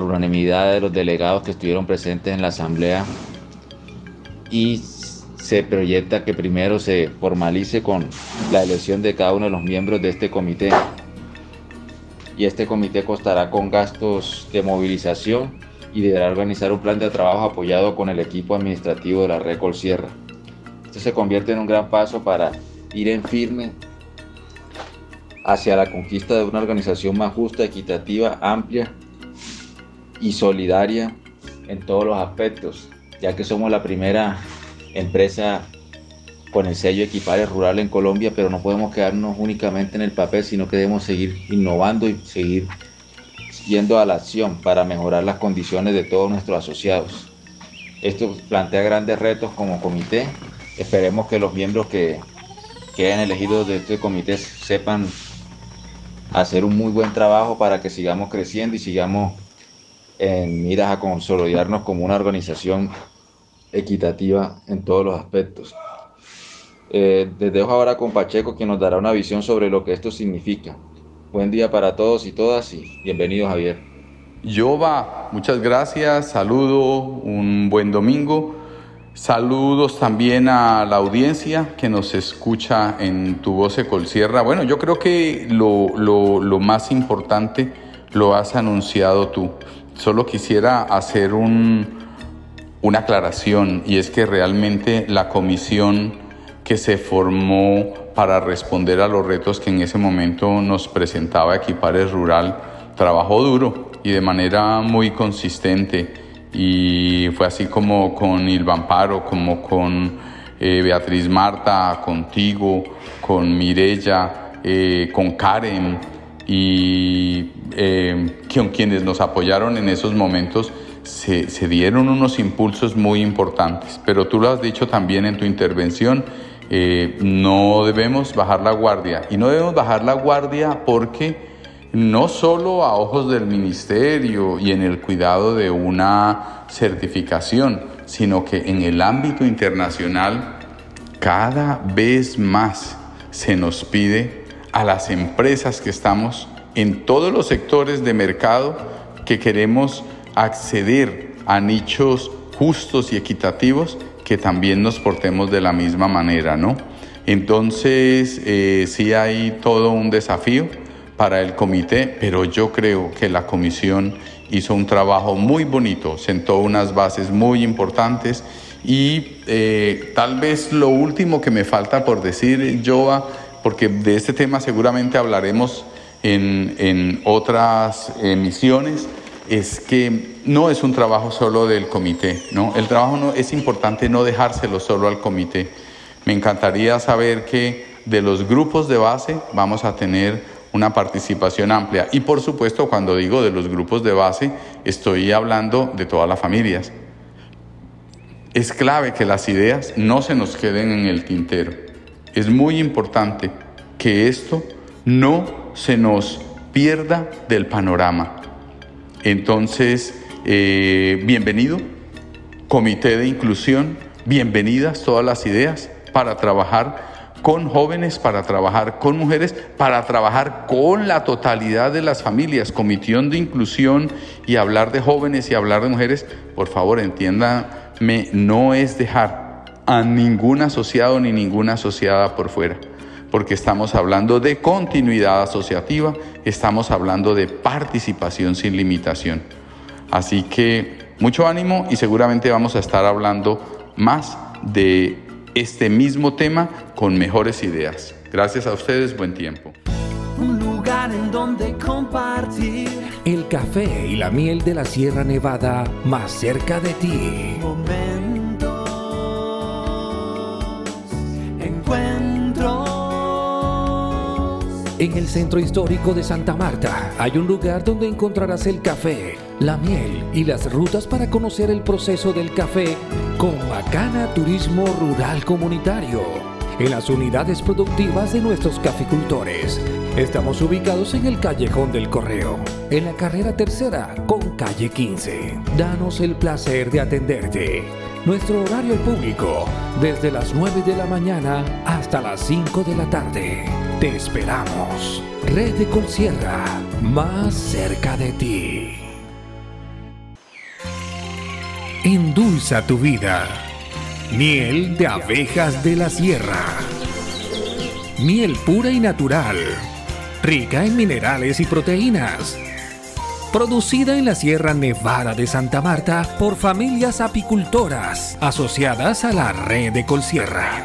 unanimidad de los delegados que estuvieron presentes en la Asamblea y se proyecta que primero se formalice con la elección de cada uno de los miembros de este comité. Y este comité costará con gastos de movilización y deberá organizar un plan de trabajo apoyado con el equipo administrativo de la red Colsierra. Esto se convierte en un gran paso para ir en firme hacia la conquista de una organización más justa, equitativa, amplia y solidaria en todos los aspectos, ya que somos la primera empresa con el sello Equipares Rural en Colombia, pero no podemos quedarnos únicamente en el papel, sino que debemos seguir innovando y seguir yendo a la acción para mejorar las condiciones de todos nuestros asociados. Esto plantea grandes retos como comité. Esperemos que los miembros que queden elegidos de este comité sepan hacer un muy buen trabajo para que sigamos creciendo y sigamos en miras a consolidarnos como una organización equitativa en todos los aspectos. Eh, les dejo ahora con Pacheco quien nos dará una visión sobre lo que esto significa. Buen día para todos y todas y bienvenido Javier. Yoba, muchas gracias, saludo, un buen domingo. Saludos también a la audiencia que nos escucha en Tu Voz Colsierra. Bueno, yo creo que lo, lo, lo más importante lo has anunciado tú. Solo quisiera hacer un, una aclaración y es que realmente la comisión que se formó para responder a los retos que en ese momento nos presentaba Equipares Rural trabajó duro y de manera muy consistente. Y fue así como con Ilvan Paro, como con eh, Beatriz Marta, contigo, con Mirella, eh, con Karen y eh, quienes nos apoyaron en esos momentos se, dieron unos impulsos muy importantes. Pero tú lo has dicho también en tu intervención, no debemos bajar la guardia. Y no debemos bajar la guardia porque no solo a ojos del ministerio y en el cuidado de una certificación, sino que en el ámbito internacional cada vez más se nos pide a las empresas que estamos en todos los sectores de mercado que queremos acceder a nichos justos y equitativos que también nos portemos de la misma manera, ¿no? Entonces, eh, sí hay todo un desafío para el comité, pero yo creo que la comisión hizo un trabajo muy bonito, sentó unas bases muy importantes y eh, tal vez lo último que me falta por decir, Joa, porque de este tema seguramente hablaremos en, en otras emisiones, es que no es un trabajo solo del comité, ¿no? El trabajo no, es importante no dejárselo solo al comité. Me encantaría saber que de los grupos de base vamos a tener una participación amplia. Y por supuesto, cuando digo de los grupos de base, estoy hablando de todas las familias. Es clave que las ideas no se nos queden en el tintero. Es muy importante que esto no se nos pierda del panorama. Entonces, eh, bienvenido, Comité de Inclusión, bienvenidas todas las ideas para trabajar con jóvenes, para trabajar con mujeres, para trabajar con la totalidad de las familias, comisión de inclusión y hablar de jóvenes y hablar de mujeres, por favor entiéndame, no es dejar a ningún asociado ni ninguna asociada por fuera, porque estamos hablando de continuidad asociativa, estamos hablando de participación sin limitación. Así que mucho ánimo y seguramente vamos a estar hablando más de este mismo tema con mejores ideas. Gracias a ustedes, buen tiempo. Un lugar en donde compartir el café y la miel de la Sierra Nevada más cerca de ti. En el centro histórico de Santa Marta hay un lugar donde encontrarás el café, la miel y las rutas para conocer el proceso del café con Macana Turismo Rural Comunitario en las unidades productivas de nuestros caficultores. Estamos ubicados en el Callejón del Correo, en la carrera tercera con calle 15. Danos el placer de atenderte. Nuestro horario público, desde las 9 de la mañana hasta las 5 de la tarde. Te esperamos. Red de Colsierra, más cerca de ti. Endulza tu vida. Miel de abejas de la sierra. Miel pura y natural. Rica en minerales y proteínas. Producida en la Sierra Nevada de Santa Marta por familias apicultoras asociadas a la red de Colsierra.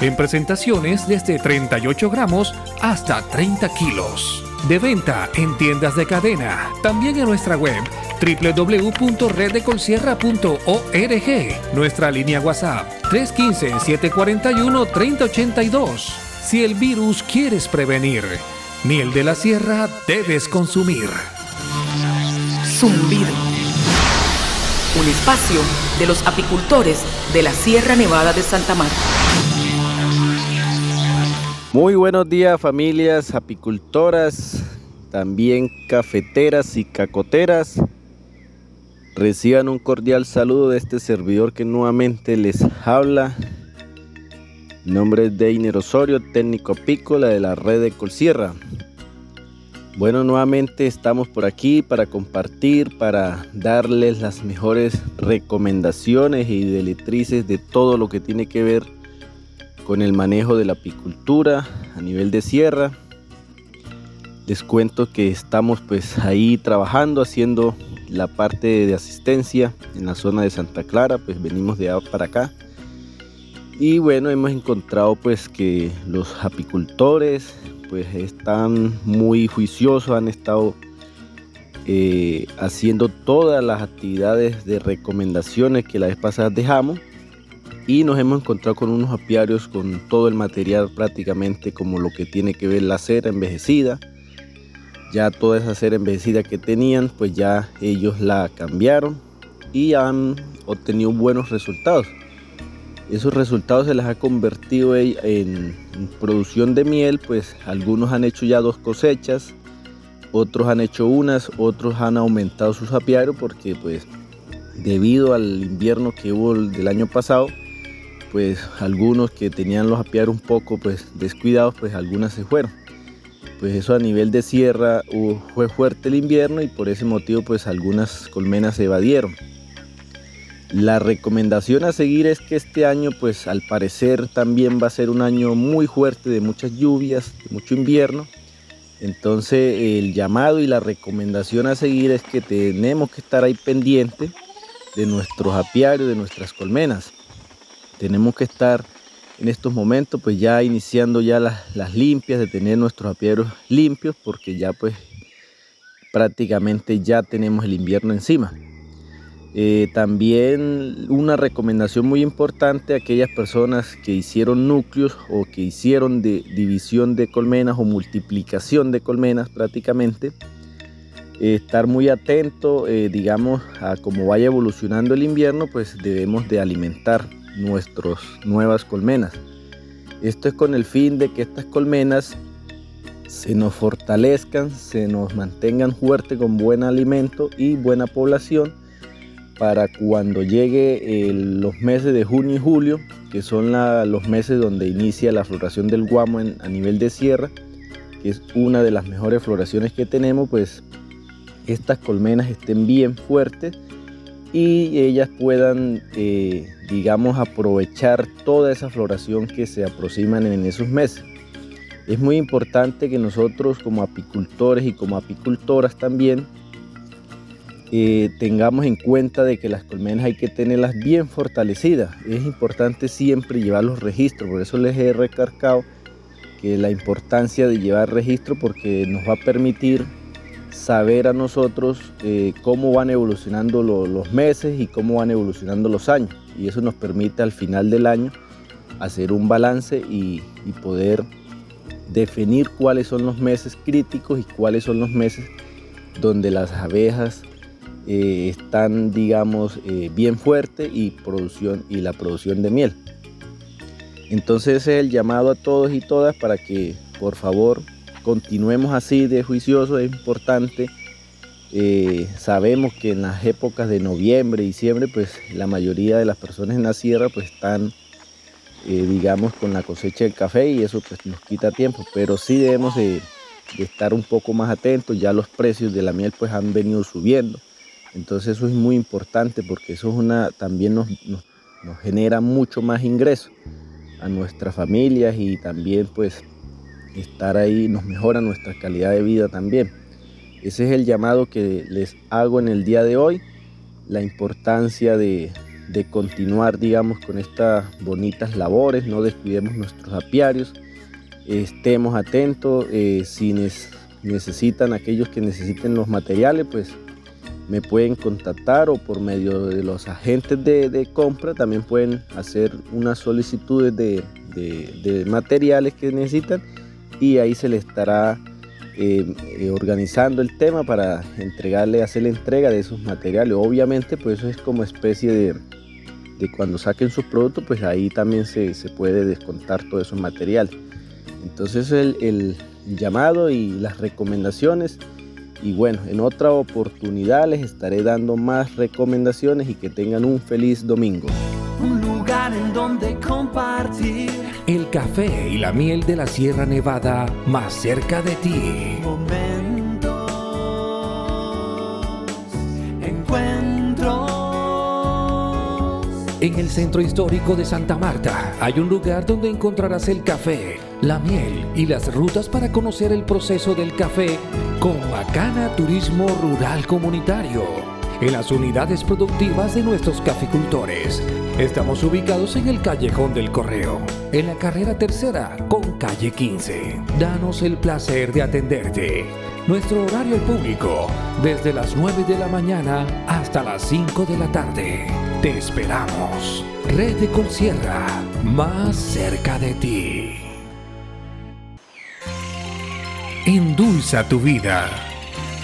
En presentaciones desde 38 gramos hasta 30 kilos. De venta en tiendas de cadena. También en nuestra web www.reddecolsierra.org. Nuestra línea WhatsApp 315-741-3082. Si el virus quieres prevenir, miel de la sierra debes consumir. Zumbido. Un espacio de los apicultores de la Sierra Nevada de Santa Marta. Muy buenos días familias apicultoras, también cafeteras y cacoteras. Reciban un cordial saludo de este servidor que nuevamente les habla. Nombre es Deiner Osorio, técnico apícola de la red de Colsierra. Bueno, nuevamente estamos por aquí para compartir, para darles las mejores recomendaciones y directrices de todo lo que tiene que ver con el manejo de la apicultura a nivel de sierra. Les cuento que estamos pues ahí trabajando, haciendo la parte de asistencia en la zona de Santa Clara, pues venimos de allá para acá. Y bueno, hemos encontrado pues que los apicultores, pues están muy juiciosos, han estado eh, haciendo todas las actividades de recomendaciones que la vez pasada dejamos y nos hemos encontrado con unos apiarios con todo el material prácticamente como lo que tiene que ver la cera envejecida. Ya toda esa cera envejecida que tenían, pues ya ellos la cambiaron y han obtenido buenos resultados. Esos resultados se les ha convertido en producción de miel, pues algunos han hecho ya dos cosechas, otros han hecho unas, otros han aumentado sus apiarios porque pues debido al invierno que hubo del año pasado, pues algunos que tenían los apiarios un poco pues descuidados, pues algunas se fueron. Pues eso a nivel de sierra fue fuerte el invierno y por ese motivo pues algunas colmenas se evadieron. La recomendación a seguir es que este año, pues al parecer también va a ser un año muy fuerte de muchas lluvias, de mucho invierno. Entonces el llamado y la recomendación a seguir es que tenemos que estar ahí pendiente de nuestros apiarios, de nuestras colmenas. Tenemos que estar en estos momentos pues ya iniciando ya las, limpias, de tener nuestros apiarios limpios porque ya pues prácticamente ya tenemos el invierno encima. Eh, también una recomendación muy importante a aquellas personas que hicieron núcleos o que hicieron de división de colmenas o multiplicación de colmenas prácticamente. Eh, estar muy atento, eh, digamos, a cómo vaya evolucionando el invierno, pues debemos de alimentar nuestras nuevas colmenas. Esto es con el fin de que estas colmenas se nos fortalezcan, se nos mantengan fuertes con buen alimento y buena población para cuando llegue los meses de junio y julio, que son los meses donde inicia la floración del guamo a nivel de sierra, que es una de las mejores floraciones que tenemos, pues estas colmenas estén bien fuertes y ellas puedan, eh, digamos, aprovechar toda esa floración que se aproximan en esos meses. Es muy importante que nosotros como apicultores y como apicultoras también eh, tengamos en cuenta de que las colmenas hay que tenerlas bien fortalecidas. Es importante siempre llevar los registros, por eso les he recargado que la importancia de llevar registro porque nos va a permitir saber a nosotros eh, cómo van evolucionando los meses y cómo van evolucionando los años. Y eso nos permite al final del año hacer un balance y poder definir cuáles son los meses críticos y cuáles son los meses donde las abejas eh, están, digamos, eh, bien fuerte y, producción, y la producción de miel. Entonces es el llamado a todos y todas para que por favor continuemos así de juicioso, es importante. Eh, sabemos que en las épocas de noviembre, diciembre, pues la mayoría de las personas en la sierra pues están, digamos, con la cosecha del café y eso pues nos quita tiempo, pero sí debemos de, estar un poco más atentos, ya los precios de la miel pues han venido subiendo. Entonces eso es muy importante porque eso es una, también nos, genera mucho más ingresos a nuestras familias y también pues estar ahí nos mejora nuestra calidad de vida también. Ese es el llamado que les hago en el día de hoy, la importancia de, continuar digamos con estas bonitas labores, no descuidemos nuestros apiarios, estemos atentos, eh, si necesitan aquellos que necesiten los materiales pues me pueden contactar o por medio de los agentes de, compra también pueden hacer unas solicitudes de, materiales que necesitan y ahí se les estará eh, eh, organizando el tema para entregarle, hacer la entrega de esos materiales. Obviamente pues eso es como especie de, cuando saquen sus productos pues ahí también se, puede descontar todos esos materiales. Entonces el, el llamado y las recomendaciones y bueno, en otra oportunidad les estaré dando más recomendaciones y que tengan un feliz domingo en donde compartir el café y la miel de la Sierra Nevada más cerca de ti. Encuentros. En el centro histórico de Santa Marta hay un lugar donde encontrarás el café, la miel y las rutas para conocer el proceso del café con Macana Turismo Rural Comunitario. En las unidades productivas de nuestros caficultores. Estamos ubicados en el Callejón del Correo, en la carrera tercera con calle 15. Danos el placer de atenderte. Nuestro horario público, desde las 9 de la mañana hasta las 5 de la tarde. Te esperamos. Red de Colsierra, más cerca de ti. Endulza tu vida.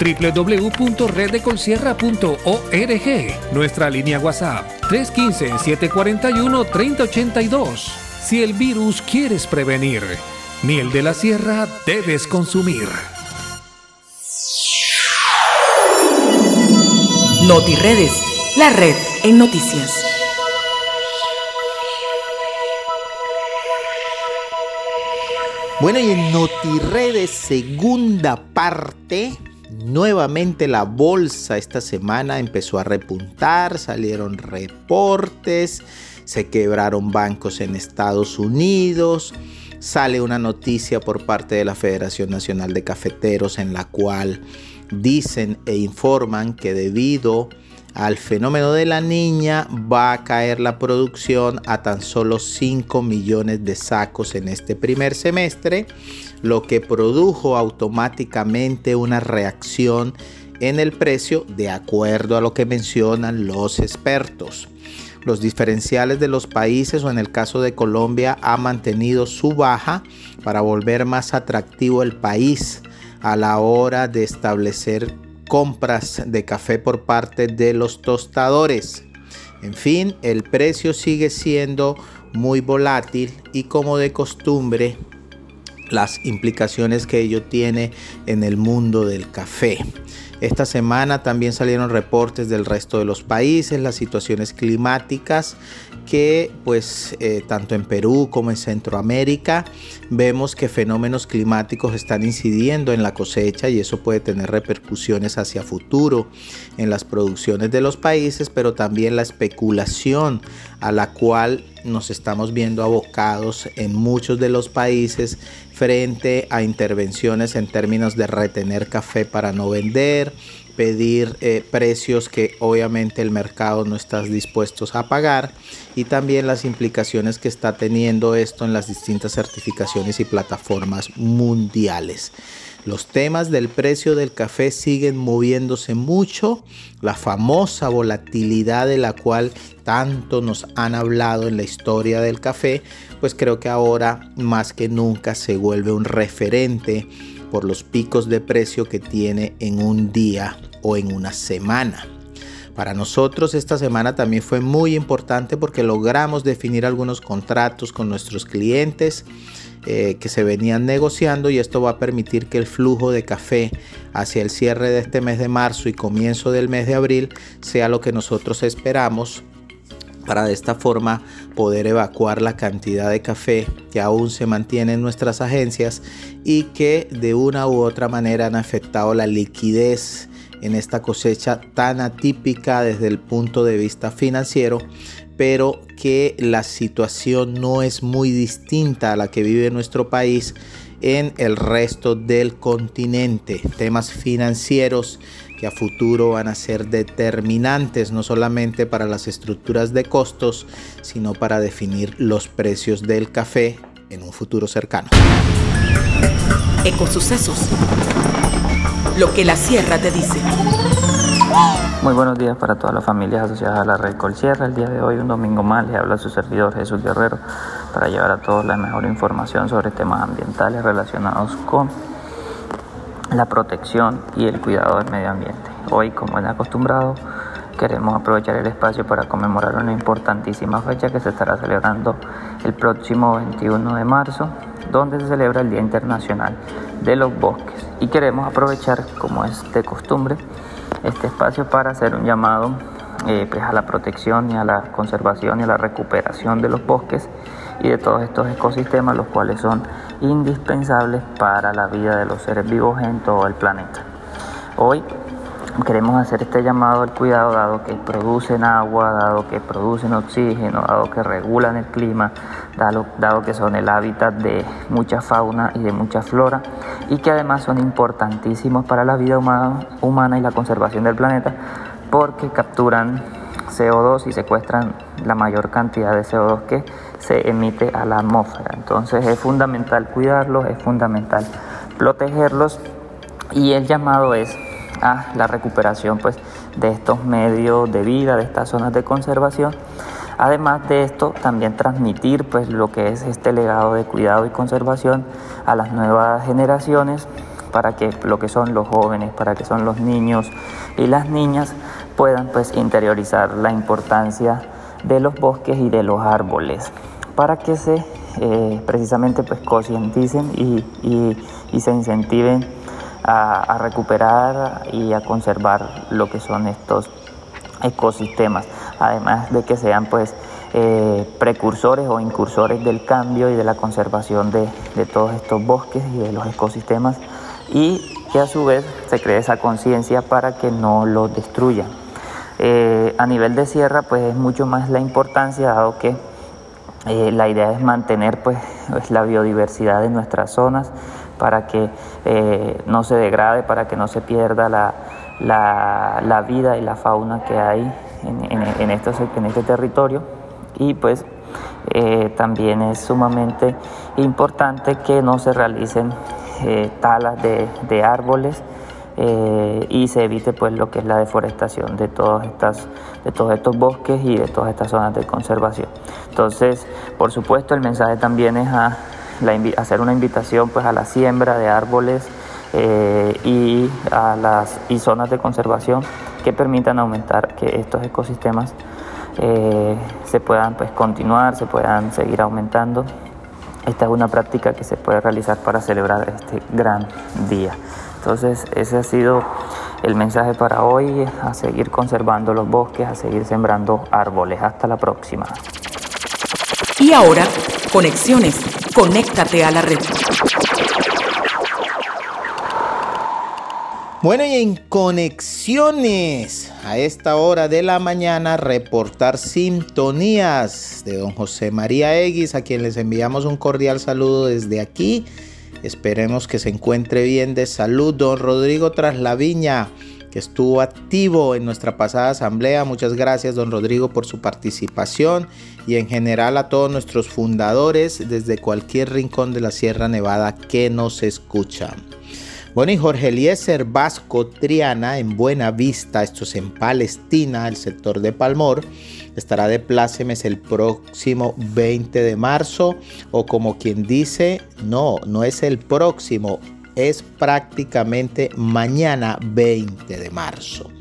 www.reddecolsierra.org. Nuestra línea WhatsApp 315-741-3082. Si el virus quieres prevenir, miel de la sierra debes consumir. NotiRedes, la red en noticias. Bueno, y en NotiRedes, segunda parte, nuevamente la bolsa esta semana empezó a repuntar, salieron reportes, se quebraron bancos en Estados Unidos, sale una noticia por parte de la Federación Nacional de Cafeteros en la cual dicen e informan que debido al fenómeno de la niña va a caer la producción a tan solo 5 millones de sacos en este primer semestre, lo que produjo automáticamente una reacción en el precio de acuerdo a lo que mencionan los expertos. Los diferenciales de los países o en el caso de Colombia ha mantenido su baja para volver más atractivo el país a la hora de establecer compras de café por parte de los tostadores. En fin, el precio sigue siendo muy volátil y como de costumbre, las implicaciones que ello tiene en el mundo del café. Esta semana también salieron reportes del resto de los países, las situaciones climáticas que pues eh, tanto en Perú como en Centroamérica vemos que fenómenos climáticos están incidiendo en la cosecha y eso puede tener repercusiones hacia futuro en las producciones de los países, pero también la especulación a la cual nos estamos viendo abocados en muchos de los países frente a intervenciones en términos de retener café para no vender, pedir eh, precios que obviamente el mercado no está dispuesto a pagar y también las implicaciones que está teniendo esto en las distintas certificaciones y plataformas mundiales. Los temas del precio del café siguen moviéndose mucho. La famosa volatilidad de la cual tanto nos han hablado en la historia del café, pues creo que ahora más que nunca se vuelve un referente por los picos de precio que tiene en un día o en una semana. Para nosotros esta semana también fue muy importante porque logramos definir algunos contratos con nuestros clientes eh, que se venían negociando y esto va a permitir que el flujo de café hacia el cierre de este mes de marzo y comienzo del mes de abril sea lo que nosotros esperamos para de esta forma poder evacuar la cantidad de café que aún se mantiene en nuestras agencias y que de una u otra manera han afectado la liquidez en esta cosecha tan atípica desde el punto de vista financiero, pero que la situación no es muy distinta a la que vive nuestro país en el resto del continente. Temas financieros que a futuro van a ser determinantes no solamente para las estructuras de costos, sino para definir los precios del café en un futuro cercano. Ecosucesos. Lo que la sierra te dice. Muy buenos días para todas las familias asociadas a la Red Colsierra. El día de hoy, un domingo más, les habla su servidor Jesús Guerrero para llevar a todos la mejor información sobre temas ambientales relacionados con la protección y el cuidado del medio ambiente. Hoy, como es acostumbrado, queremos aprovechar el espacio para conmemorar una importantísima fecha que se estará celebrando el próximo 21 de marzo donde se celebra el Día Internacional de los Bosques. Y queremos aprovechar, como es de costumbre, este espacio para hacer un llamado eh, pues a la protección y a la conservación y a la recuperación de los bosques y de todos estos ecosistemas, los cuales son indispensables para la vida de los seres vivos en todo el planeta. Hoy queremos hacer este llamado al cuidado dado que producen agua, dado que producen oxígeno, dado que regulan el clima, dado, que son el hábitat de mucha fauna y de mucha flora y que además son importantísimos para la vida humana y la conservación del planeta porque capturan CO2 y secuestran la mayor cantidad de CO2 que se emite a la atmósfera. Entonces es fundamental cuidarlos, es fundamental protegerlos y el llamado es a la recuperación pues, de estos medios de vida, de estas zonas de conservación. Además de esto, también transmitir pues, lo que es este legado de cuidado y conservación a las nuevas generaciones para que lo que son los jóvenes, para que son los niños y las niñas puedan pues interiorizar la importancia de los bosques y de los árboles para que se eh, precisamente pues concienticen y, y, se incentiven a, recuperar y a conservar lo que son estos ecosistemas. Además de que sean pues eh, precursores o incursores del cambio y de la conservación de, de todos estos bosques y de los ecosistemas y que a su vez se cree esa conciencia para que no lo destruyan. Eh, a nivel de sierra, pues es mucho más la importancia, dado que eh, la idea es mantener pues, la biodiversidad de nuestras zonas para que eh, no se degrade, para que no se pierda la, la, vida y la fauna que hay en, en, en este territorio. Y pues también es sumamente importante que no se realicen eh, talas de, árboles eh, y se evite pues lo que es la deforestación de todas estas de todos estos bosques y de todas estas zonas de conservación. Entonces por supuesto el mensaje también es a hacer una invitación pues a la siembra de árboles eh, y a las y zonas de conservación que permitan aumentar que estos ecosistemas se puedan pues continuar se puedan seguir aumentando esta es una práctica que se puede realizar para celebrar este gran día. Entonces ese ha sido el mensaje para hoy, a seguir conservando los bosques, a seguir sembrando árboles. Hasta la próxima. Y ahora, conexiones. Conéctate a la red. Bueno, y en conexiones a esta hora de la mañana, reportar sintonías de don José María Eguis, a quien les enviamos un cordial saludo desde aquí. Esperemos que se encuentre bien de salud. Don Rodrigo Traslaviña, que estuvo activo en nuestra pasada asamblea. Muchas gracias, don Rodrigo, por su participación y en general a todos nuestros fundadores desde cualquier rincón de la Sierra Nevada que nos escuchan. Bueno, y Jorge Eliezer Vasco Triana en Buena Vista, esto es en Palestina, el sector de Palmor, estará de plácemes el próximo 20 de marzo, o como quien dice, no, no es el próximo, es prácticamente mañana 20 de marzo.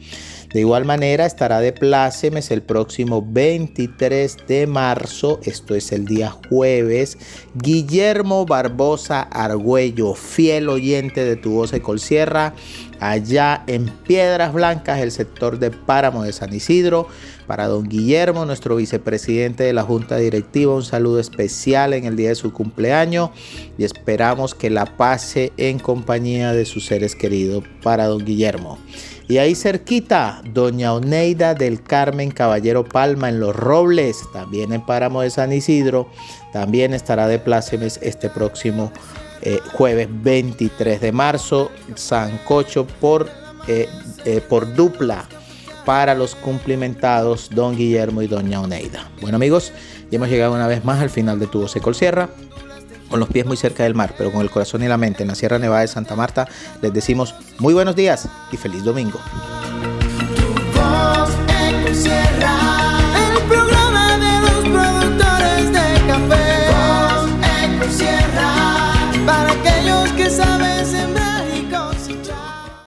De igual manera estará de plácemes el próximo 23 de marzo, esto es el día jueves, Guillermo Barbosa Argüello, fiel oyente de tu voz de Colsierra, allá en Piedras Blancas, el sector de Páramo de San Isidro. Para don Guillermo, nuestro vicepresidente de la Junta Directiva, un saludo especial en el día de su cumpleaños y esperamos que la pase en compañía de sus seres queridos para don Guillermo. Y ahí cerquita, doña Oneida del Carmen Caballero Palma en Los Robles, también en Páramo de San Isidro, también estará de plácemes este próximo eh, jueves 23 de marzo, Sancocho por, eh, eh, por dupla para los cumplimentados don Guillermo y doña Oneida. Bueno amigos, ya hemos llegado una vez más al final de Tu Voce Sierra con los pies muy cerca del mar, pero con el corazón y la mente en la Sierra Nevada de Santa Marta, les decimos muy buenos días y feliz domingo.